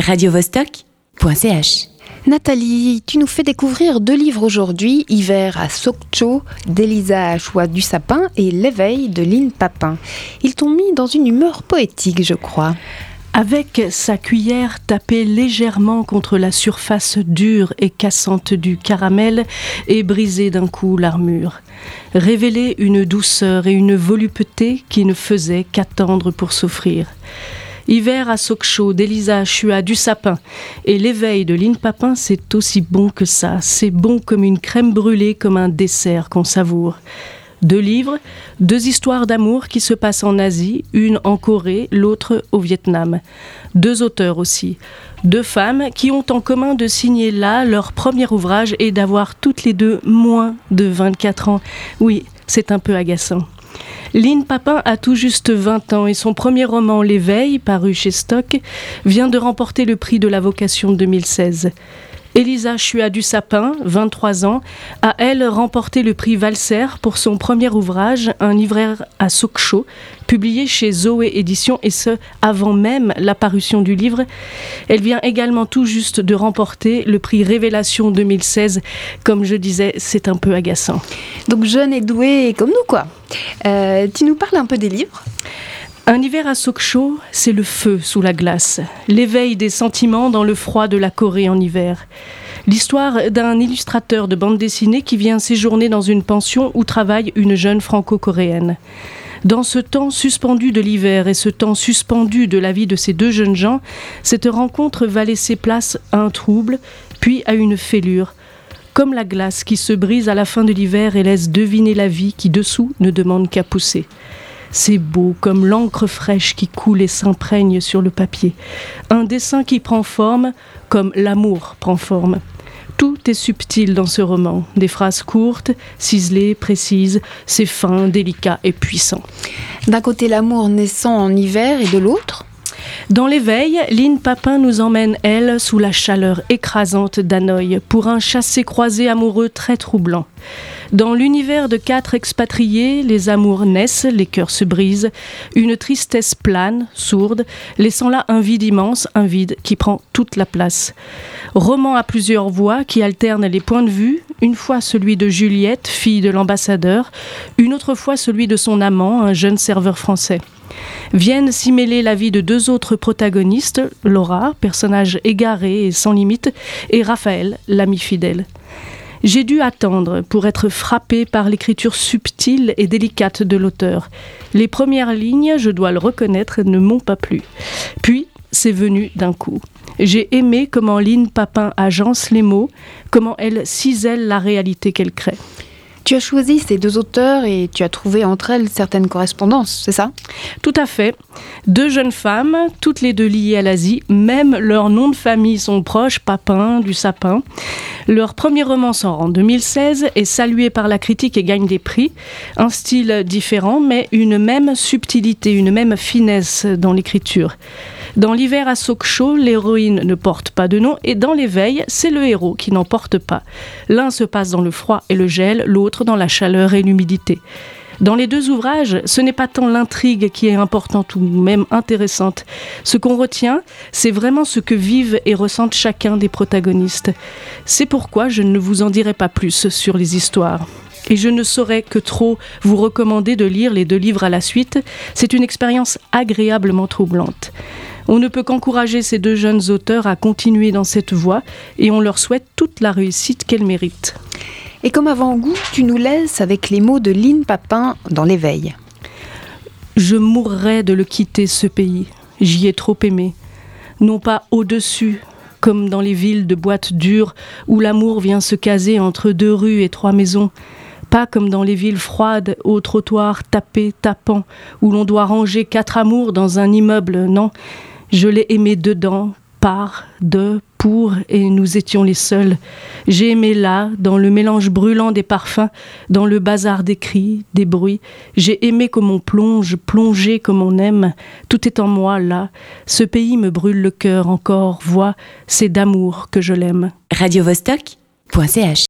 radiovostok.ch. Nathalie, tu nous fais découvrir deux livres aujourd'hui, Hiver à Sokcho d'Elisa Choix du Sapin et L'éveil de Lynn Papin. Ils t'ont mis dans une humeur poétique, je crois. Avec sa cuillère tapée légèrement contre la surface dure et cassante du caramel et brisée d'un coup l'armure. Révéler une douceur et une volupté qui ne faisaient qu'attendre pour s'offrir. Hiver à Sokcho d'Elisa Chua du Sapin et l'éveil de Lynn Papin, c'est aussi bon que ça. C'est bon comme une crème brûlée, comme un dessert qu'on savoure. Deux livres, deux histoires d'amour qui se passent en Asie, une en Corée, l'autre au Vietnam. Deux auteurs aussi, deux femmes qui ont en commun de signer là leur premier ouvrage et d'avoir toutes les deux moins de 24 ans. Oui, c'est un peu agaçant. Lynn Papin a tout juste 20 ans et son premier roman L'éveil, paru chez Stock, vient de remporter le prix de la vocation 2016. Elisa Chua du Sapin, 23 ans, a elle remporté le prix Valser pour son premier ouvrage, Un livraire à Sokcho, publié chez Zoé Éditions et ce avant même la parution du livre. Elle vient également tout juste de remporter le prix Révélation 2016. Comme je disais, c'est un peu agaçant. Donc jeune et douée comme nous, quoi. Euh, tu nous parles un peu des livres? Un hiver à Sokcho, c'est le feu sous la glace, l'éveil des sentiments dans le froid de la Corée en hiver. L'histoire d'un illustrateur de bande dessinée qui vient séjourner dans une pension où travaille une jeune franco-coréenne. Dans ce temps suspendu de l'hiver et ce temps suspendu de la vie de ces deux jeunes gens, cette rencontre va laisser place à un trouble, puis à une fêlure, comme la glace qui se brise à la fin de l'hiver et laisse deviner la vie qui dessous ne demande qu'à pousser. C'est beau comme l'encre fraîche qui coule et s'imprègne sur le papier. Un dessin qui prend forme comme l'amour prend forme. Tout est subtil dans ce roman. Des phrases courtes, ciselées, précises, c'est fin, délicat et puissant. D'un côté l'amour naissant en hiver et de l'autre dans l'éveil, Lynn Papin nous emmène, elle, sous la chaleur écrasante d'Hanoï, pour un chassé-croisé amoureux très troublant. Dans l'univers de quatre expatriés, les amours naissent, les cœurs se brisent, une tristesse plane, sourde, laissant là un vide immense, un vide qui prend toute la place. Roman à plusieurs voix qui alternent les points de vue, une fois celui de Juliette, fille de l'ambassadeur, une autre fois celui de son amant, un jeune serveur français. Viennent s'y mêler la vie de deux autres protagonistes, Laura, personnage égaré et sans limite, et Raphaël, l'ami fidèle. J'ai dû attendre pour être frappé par l'écriture subtile et délicate de l'auteur. Les premières lignes, je dois le reconnaître, ne m'ont pas plu. Puis, c'est venu d'un coup. J'ai aimé comment Lynn Papin agence les mots, comment elle cisèle la réalité qu'elle crée. Tu as choisi ces deux auteurs et tu as trouvé entre elles certaines correspondances, c'est ça? Tout à fait. Deux jeunes femmes, toutes les deux liées à l'Asie, même leurs noms de famille sont proches, Papin, du Sapin. Leur premier roman sort en 2016 est salué par la critique et gagne des prix. Un style différent, mais une même subtilité, une même finesse dans l'écriture. Dans l'hiver à Sokcho, l'héroïne ne porte pas de nom et dans l'éveil, c'est le héros qui n'en porte pas. L'un se passe dans le froid et le gel, l'autre dans la chaleur et l'humidité. Dans les deux ouvrages, ce n'est pas tant l'intrigue qui est importante ou même intéressante. Ce qu'on retient, c'est vraiment ce que vivent et ressentent chacun des protagonistes. C'est pourquoi je ne vous en dirai pas plus sur les histoires. Et je ne saurais que trop vous recommander de lire les deux livres à la suite. C'est une expérience agréablement troublante. On ne peut qu'encourager ces deux jeunes auteurs à continuer dans cette voie et on leur souhaite toute la réussite qu'elles méritent. Et comme avant-goût, tu nous laisses avec les mots de Lynn Papin dans l'éveil. Je mourrais de le quitter, ce pays. J'y ai trop aimé. Non pas au-dessus, comme dans les villes de boîtes dures où l'amour vient se caser entre deux rues et trois maisons. Pas comme dans les villes froides, aux trottoirs tapés, tapants, où l'on doit ranger quatre amours dans un immeuble, non. Je l'ai aimé dedans, par, de, pour, et nous étions les seuls. J'ai aimé là, dans le mélange brûlant des parfums, dans le bazar des cris, des bruits. J'ai aimé comme on plonge, plongé comme on aime. Tout est en moi là. Ce pays me brûle le cœur encore. Vois, c'est d'amour que je l'aime. Radio